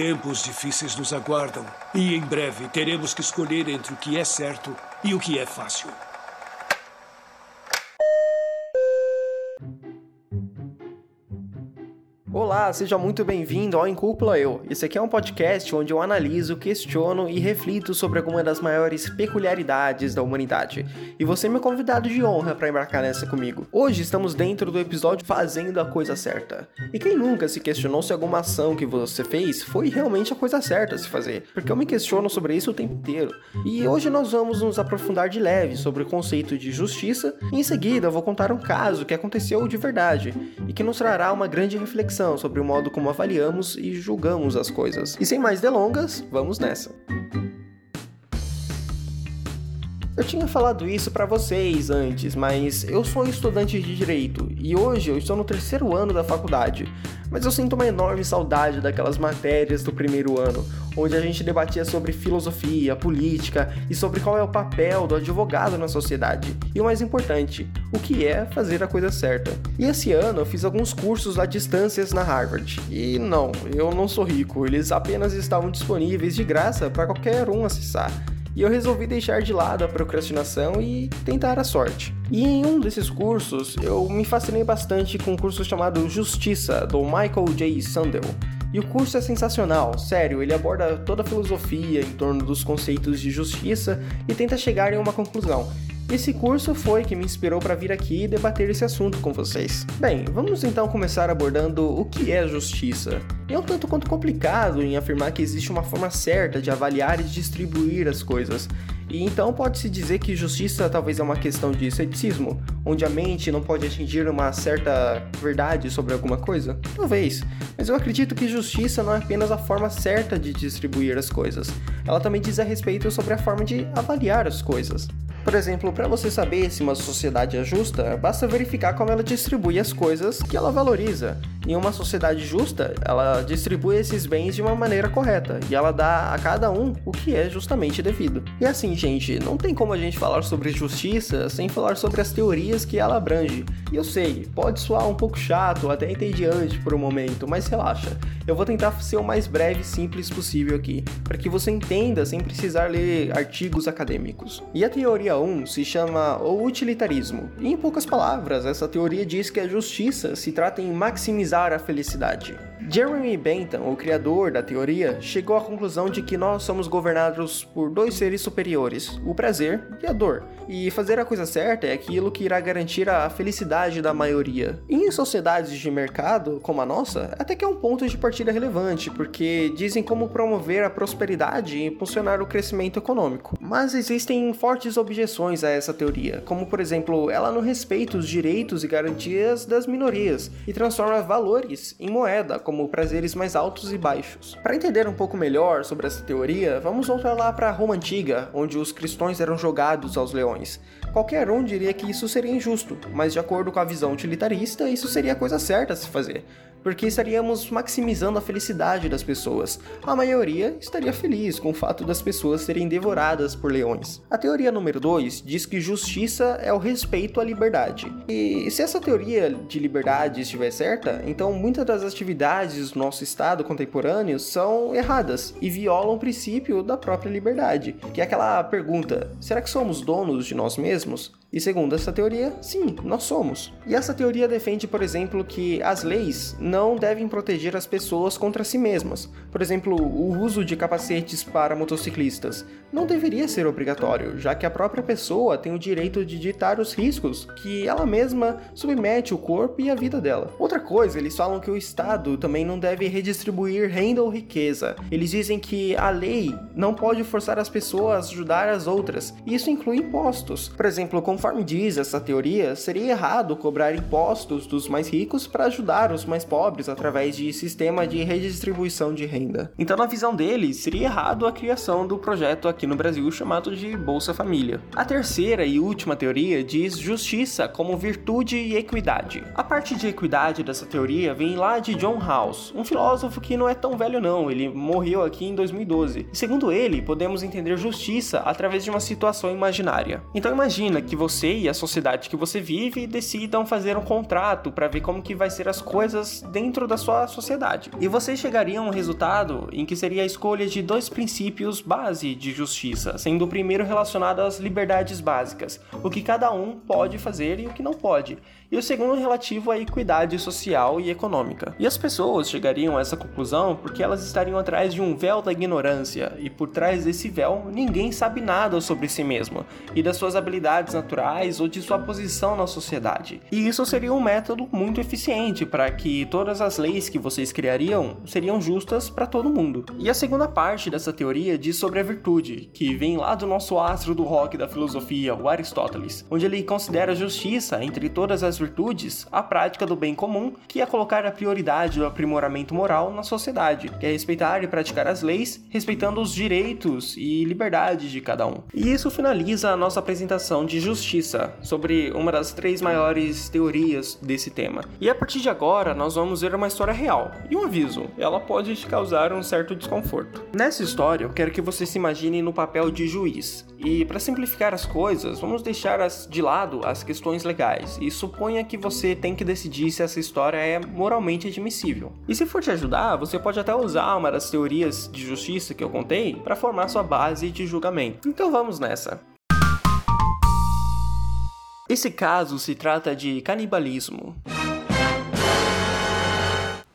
Tempos difíceis nos aguardam e em breve teremos que escolher entre o que é certo e o que é fácil. Olá, seja muito bem-vindo ao Incúpula Eu. Esse aqui é um podcast onde eu analiso, questiono e reflito sobre alguma das maiores peculiaridades da humanidade. E você é meu convidado de honra para embarcar nessa comigo. Hoje estamos dentro do episódio Fazendo a Coisa Certa. E quem nunca se questionou se alguma ação que você fez foi realmente a coisa certa a se fazer? Porque eu me questiono sobre isso o tempo inteiro. E hoje nós vamos nos aprofundar de leve sobre o conceito de justiça e em seguida eu vou contar um caso que aconteceu de verdade e que nos trará uma grande reflexão reflexão sobre o modo como avaliamos e julgamos as coisas. E sem mais delongas, vamos nessa. Eu tinha falado isso para vocês antes, mas eu sou estudante de direito e hoje eu estou no terceiro ano da faculdade. Mas eu sinto uma enorme saudade daquelas matérias do primeiro ano, onde a gente debatia sobre filosofia, política e sobre qual é o papel do advogado na sociedade. E o mais importante, o que é fazer a coisa certa. E esse ano eu fiz alguns cursos à distância na Harvard. E não, eu não sou rico, eles apenas estavam disponíveis de graça para qualquer um acessar e eu resolvi deixar de lado a procrastinação e tentar a sorte. E em um desses cursos, eu me fascinei bastante com um curso chamado Justiça, do Michael J. Sandel. E o curso é sensacional, sério, ele aborda toda a filosofia em torno dos conceitos de justiça e tenta chegar em uma conclusão. Esse curso foi que me inspirou para vir aqui e debater esse assunto com vocês. Bem, vamos então começar abordando o que é justiça. É um tanto quanto complicado em afirmar que existe uma forma certa de avaliar e distribuir as coisas. E então pode-se dizer que justiça talvez é uma questão de ceticismo, onde a mente não pode atingir uma certa verdade sobre alguma coisa? Talvez, mas eu acredito que justiça não é apenas a forma certa de distribuir as coisas, ela também diz a respeito sobre a forma de avaliar as coisas. Por exemplo, para você saber se uma sociedade é justa, basta verificar como ela distribui as coisas que ela valoriza. Em uma sociedade justa, ela distribui esses bens de uma maneira correta e ela dá a cada um o que é justamente devido. E assim, gente, não tem como a gente falar sobre justiça sem falar sobre as teorias que ela abrange. E eu sei, pode soar um pouco chato, até entediante por um momento, mas relaxa. Eu vou tentar ser o mais breve e simples possível aqui, para que você entenda sem precisar ler artigos acadêmicos. E a teoria 1 se chama o utilitarismo. E em poucas palavras, essa teoria diz que a justiça se trata em maximizar a felicidade. Jeremy Bentham, o criador da teoria, chegou à conclusão de que nós somos governados por dois seres superiores, o prazer e a dor. E fazer a coisa certa é aquilo que irá garantir a felicidade da maioria. Em sociedades de mercado, como a nossa, até que é um ponto de partida relevante, porque dizem como promover a prosperidade e impulsionar o crescimento econômico. Mas existem fortes objeções a essa teoria, como por exemplo, ela não respeita os direitos e garantias das minorias e transforma em moeda, como prazeres mais altos e baixos. Para entender um pouco melhor sobre essa teoria, vamos voltar lá para Roma antiga, onde os cristãos eram jogados aos leões. Qualquer um diria que isso seria injusto, mas de acordo com a visão utilitarista, isso seria a coisa certa a se fazer porque estaríamos maximizando a felicidade das pessoas. A maioria estaria feliz com o fato das pessoas serem devoradas por leões. A teoria número 2 diz que justiça é o respeito à liberdade. E se essa teoria de liberdade estiver certa, então muitas das atividades do nosso estado contemporâneo são erradas e violam o princípio da própria liberdade, que é aquela pergunta: será que somos donos de nós mesmos? E segundo essa teoria, sim, nós somos. E essa teoria defende, por exemplo, que as leis não devem proteger as pessoas contra si mesmas. Por exemplo, o uso de capacetes para motociclistas não deveria ser obrigatório, já que a própria pessoa tem o direito de ditar os riscos que ela mesma submete o corpo e a vida dela. Outra coisa, eles falam que o Estado também não deve redistribuir renda ou riqueza. Eles dizem que a lei não pode forçar as pessoas a ajudar as outras. E isso inclui impostos. Por exemplo, com Conforme diz essa teoria, seria errado cobrar impostos dos mais ricos para ajudar os mais pobres através de sistema de redistribuição de renda. Então, na visão deles, seria errado a criação do projeto aqui no Brasil chamado de Bolsa Família. A terceira e última teoria diz justiça como virtude e equidade. A parte de equidade dessa teoria vem lá de John Rawls, um filósofo que não é tão velho não, ele morreu aqui em 2012. E segundo ele, podemos entender justiça através de uma situação imaginária. Então imagina que você você e a sociedade que você vive decidam fazer um contrato para ver como que vai ser as coisas dentro da sua sociedade. E vocês chegariam a um resultado em que seria a escolha de dois princípios base de justiça, sendo o primeiro relacionado às liberdades básicas, o que cada um pode fazer e o que não pode e o segundo relativo à equidade social e econômica. E as pessoas chegariam a essa conclusão porque elas estariam atrás de um véu da ignorância, e por trás desse véu ninguém sabe nada sobre si mesmo e das suas habilidades naturais ou de sua posição na sociedade. E isso seria um método muito eficiente para que todas as leis que vocês criariam seriam justas para todo mundo. E a segunda parte dessa teoria diz sobre a virtude, que vem lá do nosso astro do rock da filosofia, o Aristóteles, onde ele considera a justiça entre todas as virtudes a prática do bem comum, que é colocar a prioridade do aprimoramento moral na sociedade, que é respeitar e praticar as leis, respeitando os direitos e liberdades de cada um. E isso finaliza a nossa apresentação de justiça, sobre uma das três maiores teorias desse tema. E a partir de agora, nós vamos ver uma história real. E um aviso, ela pode te causar um certo desconforto. Nessa história, eu quero que você se imagine no papel de juiz. E para simplificar as coisas, vamos deixar as, de lado as questões legais e suponha que você tem que decidir se essa história é moralmente admissível. E se for te ajudar, você pode até usar uma das teorias de justiça que eu contei para formar sua base de julgamento. Então vamos nessa. Esse caso se trata de canibalismo.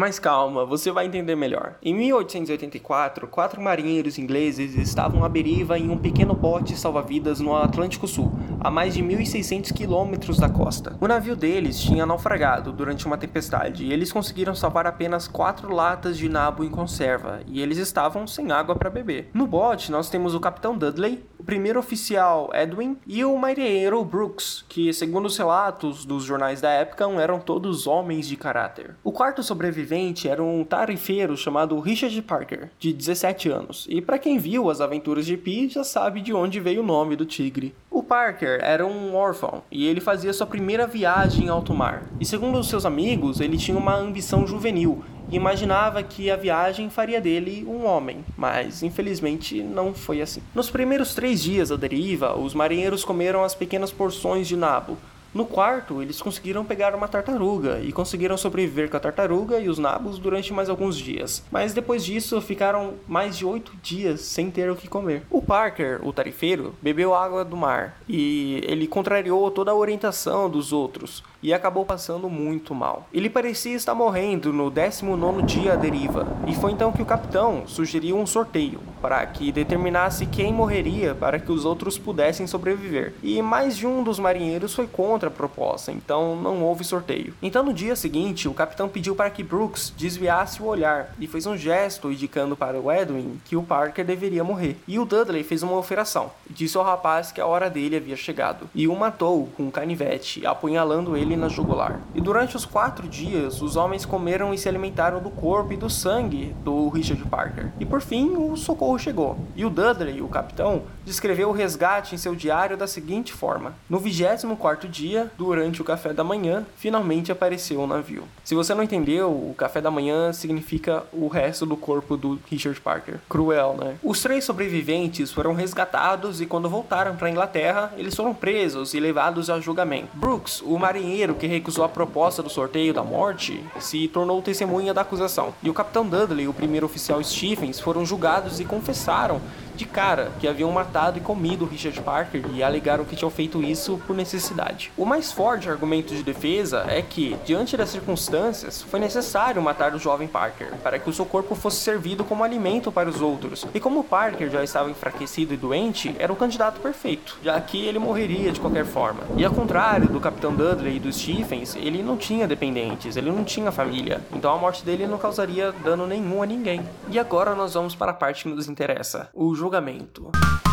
Mas calma, você vai entender melhor. Em 1884, quatro marinheiros ingleses estavam à deriva em um pequeno bote salva-vidas no Atlântico Sul, a mais de 1.600 quilômetros da costa. O navio deles tinha naufragado durante uma tempestade e eles conseguiram salvar apenas quatro latas de nabo em conserva e eles estavam sem água para beber. No bote, nós temos o capitão Dudley, primeiro oficial Edwin e o marinheiro Brooks, que, segundo os relatos dos jornais da época, eram todos homens de caráter. O quarto sobrevivente era um tarifeiro chamado Richard Parker, de 17 anos, e para quem viu as aventuras de Pi já sabe de onde veio o nome do tigre. O Parker era um órfão e ele fazia sua primeira viagem em alto mar. E segundo os seus amigos, ele tinha uma ambição juvenil e imaginava que a viagem faria dele um homem, mas infelizmente não foi assim. Nos primeiros três dias da deriva, os marinheiros comeram as pequenas porções de nabo, no quarto, eles conseguiram pegar uma tartaruga e conseguiram sobreviver com a tartaruga e os nabos durante mais alguns dias. Mas depois disso, ficaram mais de oito dias sem ter o que comer. O Parker, o tarifeiro, bebeu água do mar e ele contrariou toda a orientação dos outros e acabou passando muito mal. Ele parecia estar morrendo no 19 dia à deriva, e foi então que o capitão sugeriu um sorteio para que determinasse quem morreria para que os outros pudessem sobreviver. E mais de um dos marinheiros foi contra proposta, então não houve sorteio. Então no dia seguinte, o capitão pediu para que Brooks desviasse o olhar e fez um gesto indicando para o Edwin que o Parker deveria morrer. E o Dudley fez uma operação, disse ao rapaz que a hora dele havia chegado, e o matou com um canivete, apunhalando ele na jugular. E durante os quatro dias, os homens comeram e se alimentaram do corpo e do sangue do Richard Parker. E por fim, o socorro chegou. E o Dudley, o capitão, descreveu o resgate em seu diário da seguinte forma: No 24 dia, durante o café da manhã, finalmente apareceu o navio. Se você não entendeu, o café da manhã significa o resto do corpo do Richard Parker. Cruel, né? Os três sobreviventes foram resgatados e quando voltaram para a Inglaterra, eles foram presos e levados a julgamento. Brooks, o marinheiro que recusou a proposta do sorteio da morte, se tornou testemunha da acusação. E o capitão Dudley e o primeiro oficial Stephens foram julgados e confessaram de cara que haviam matado e comido Richard Parker e alegaram que tinham feito isso por necessidade. O mais forte argumento de defesa é que, diante das circunstâncias, foi necessário matar o jovem Parker para que o seu corpo fosse servido como alimento para os outros. E como Parker já estava enfraquecido e doente, era o candidato perfeito, já que ele morreria de qualquer forma. E ao contrário do Capitão Dudley e dos Stephens, ele não tinha dependentes, ele não tinha família, então a morte dele não causaria dano nenhum a ninguém. E agora nós vamos para a parte que nos interessa: o jogo julgamento.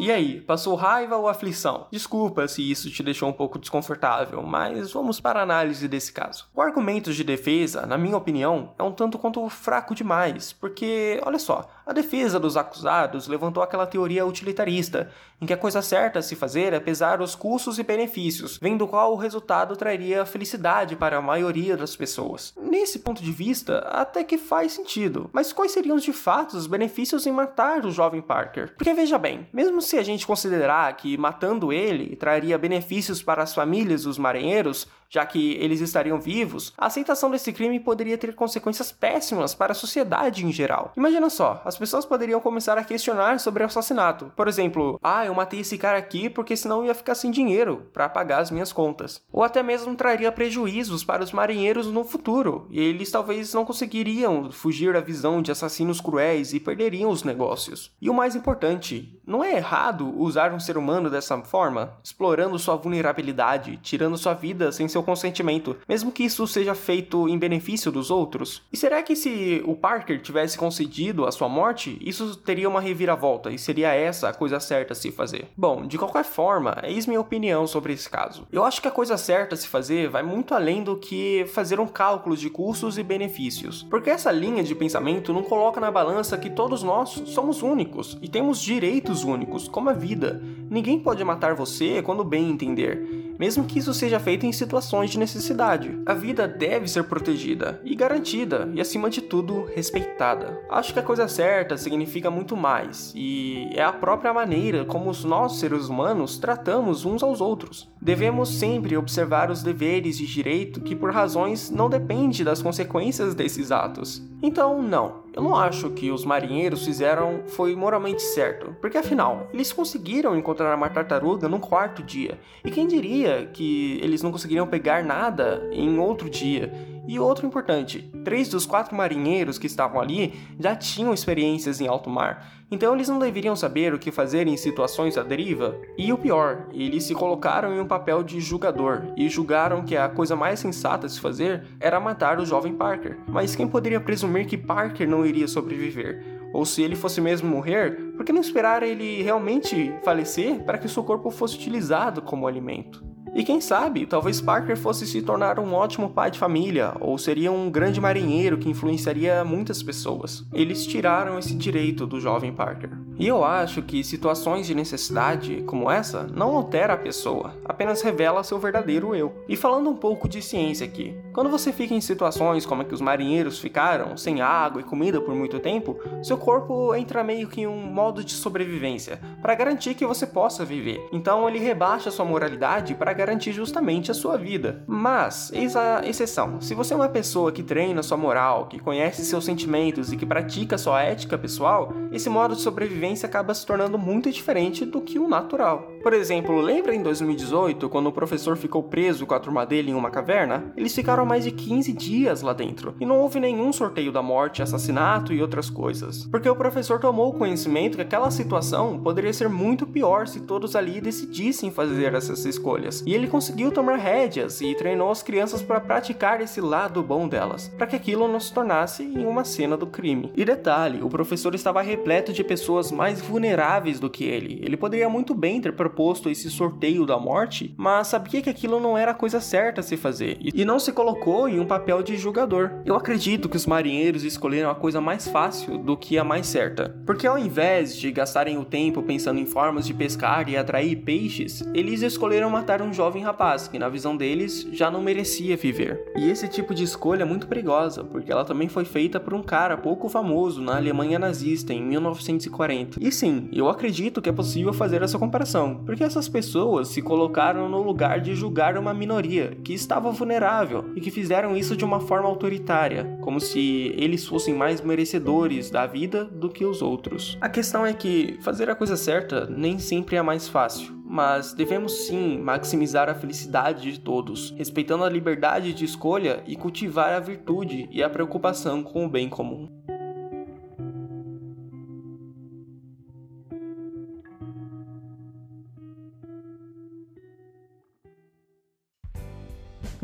E aí, passou raiva ou aflição? Desculpa se isso te deixou um pouco desconfortável, mas vamos para a análise desse caso. O argumento de defesa, na minha opinião, é um tanto quanto fraco demais, porque, olha só, a defesa dos acusados levantou aquela teoria utilitarista, em que a coisa certa a se fazer é pesar os custos e benefícios, vendo qual o resultado traria felicidade para a maioria das pessoas. Nesse ponto de vista, até que faz sentido, mas quais seriam de fato os benefícios em matar o jovem Parker? Porque veja bem, mesmo se a gente considerar que matando ele traria benefícios para as famílias dos marinheiros, já que eles estariam vivos, a aceitação desse crime poderia ter consequências péssimas para a sociedade em geral. Imagina só, as pessoas poderiam começar a questionar sobre o assassinato. Por exemplo, ah, eu matei esse cara aqui porque senão eu ia ficar sem dinheiro para pagar as minhas contas. Ou até mesmo traria prejuízos para os marinheiros no futuro, e eles talvez não conseguiriam fugir da visão de assassinos cruéis e perderiam os negócios. E o mais importante, não é errado usar um ser humano dessa forma, explorando sua vulnerabilidade, tirando sua vida sem seu consentimento, mesmo que isso seja feito em benefício dos outros? E será que se o Parker tivesse concedido a sua morte, isso teria uma reviravolta e seria essa a coisa certa a se fazer? Bom, de qualquer forma, eis minha opinião sobre esse caso. Eu acho que a coisa certa a se fazer vai muito além do que fazer um cálculo de custos e benefícios, porque essa linha de pensamento não coloca na balança que todos nós somos únicos e temos direitos únicos, como a vida. Ninguém pode matar você quando bem entender mesmo que isso seja feito em situações de necessidade. A vida deve ser protegida e garantida, e acima de tudo, respeitada. Acho que a coisa certa significa muito mais, e é a própria maneira como nós, seres humanos, tratamos uns aos outros. Devemos sempre observar os deveres de direito que, por razões, não dependem das consequências desses atos. Então, não, eu não acho que os marinheiros fizeram foi moralmente certo, porque afinal, eles conseguiram encontrar uma tartaruga num quarto dia, e quem diria que eles não conseguiriam pegar nada em outro dia? E outro importante, três dos quatro marinheiros que estavam ali já tinham experiências em alto mar, então eles não deveriam saber o que fazer em situações à deriva? E o pior, eles se colocaram em um papel de julgador e julgaram que a coisa mais sensata a se fazer era matar o jovem Parker. Mas quem poderia presumir que Parker não iria sobreviver? Ou se ele fosse mesmo morrer, por que não esperar ele realmente falecer para que seu corpo fosse utilizado como alimento? E quem sabe, talvez Parker fosse se tornar um ótimo pai de família, ou seria um grande marinheiro que influenciaria muitas pessoas. Eles tiraram esse direito do jovem Parker. E eu acho que situações de necessidade como essa não altera a pessoa, apenas revela seu verdadeiro eu. E falando um pouco de ciência aqui, quando você fica em situações como a que os marinheiros ficaram, sem água e comida por muito tempo, seu corpo entra meio que em um modo de sobrevivência, para garantir que você possa viver. Então ele rebaixa sua moralidade para justamente a sua vida. Mas, eis a exceção: se você é uma pessoa que treina sua moral, que conhece seus sentimentos e que pratica sua ética pessoal, esse modo de sobrevivência sobrevivência acaba se tornando muito diferente do que o natural. Por exemplo, lembra em 2018, quando o professor ficou preso com a turma dele em uma caverna? Eles ficaram mais de 15 dias lá dentro, e não houve nenhum sorteio da morte, assassinato e outras coisas. Porque o professor tomou conhecimento que aquela situação poderia ser muito pior se todos ali decidissem fazer essas escolhas. E ele conseguiu tomar rédeas e treinou as crianças para praticar esse lado bom delas, para que aquilo não se tornasse em uma cena do crime. E detalhe, o professor estava repleto de pessoas mais vulneráveis do que ele. Ele poderia muito bem ter proposto esse sorteio da morte, mas sabia que aquilo não era a coisa certa a se fazer e não se colocou em um papel de julgador. Eu acredito que os marinheiros escolheram a coisa mais fácil do que a mais certa, porque ao invés de gastarem o tempo pensando em formas de pescar e atrair peixes, eles escolheram matar um jovem rapaz que, na visão deles, já não merecia viver. E esse tipo de escolha é muito perigosa, porque ela também foi feita por um cara pouco famoso na Alemanha nazista em 1940 e sim, eu acredito que é possível fazer essa comparação, porque essas pessoas se colocaram no lugar de julgar uma minoria que estava vulnerável e que fizeram isso de uma forma autoritária, como se eles fossem mais merecedores da vida do que os outros. A questão é que fazer a coisa certa nem sempre é mais fácil mas devemos sim maximizar a felicidade de todos, respeitando a liberdade de escolha e cultivar a virtude e a preocupação com o bem comum.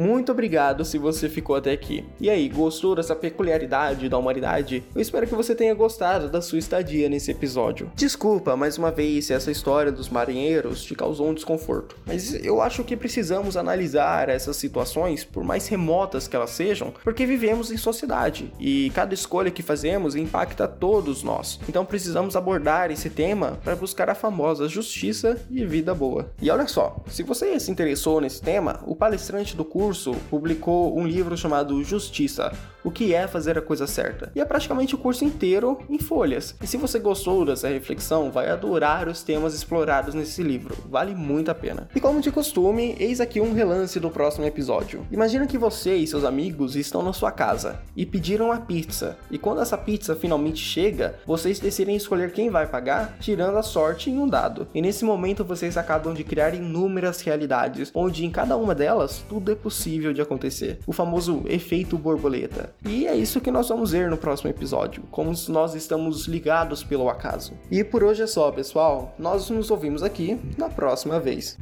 Muito obrigado se você ficou até aqui. E aí, gostou dessa peculiaridade da humanidade? Eu espero que você tenha gostado da sua estadia nesse episódio. Desculpa mais uma vez se essa história dos marinheiros te causou um desconforto, mas eu acho que precisamos analisar essas situações, por mais remotas que elas sejam, porque vivemos em sociedade e cada escolha que fazemos impacta todos nós. Então precisamos abordar esse tema para buscar a famosa justiça e vida boa. E olha só, se você se interessou nesse tema, o palestrante do curso curso publicou um livro chamado Justiça, o que é fazer a coisa certa. E é praticamente o curso inteiro em folhas. E se você gostou dessa reflexão, vai adorar os temas explorados nesse livro. Vale muito a pena. E como de costume, eis aqui um relance do próximo episódio. Imagina que você e seus amigos estão na sua casa e pediram a pizza. E quando essa pizza finalmente chega, vocês decidem escolher quem vai pagar, tirando a sorte em um dado. E nesse momento vocês acabam de criar inúmeras realidades, onde em cada uma delas tudo é possível de acontecer. O famoso efeito borboleta. E é isso que nós vamos ver no próximo episódio, como nós estamos ligados pelo acaso. E por hoje é só, pessoal. Nós nos ouvimos aqui na próxima vez.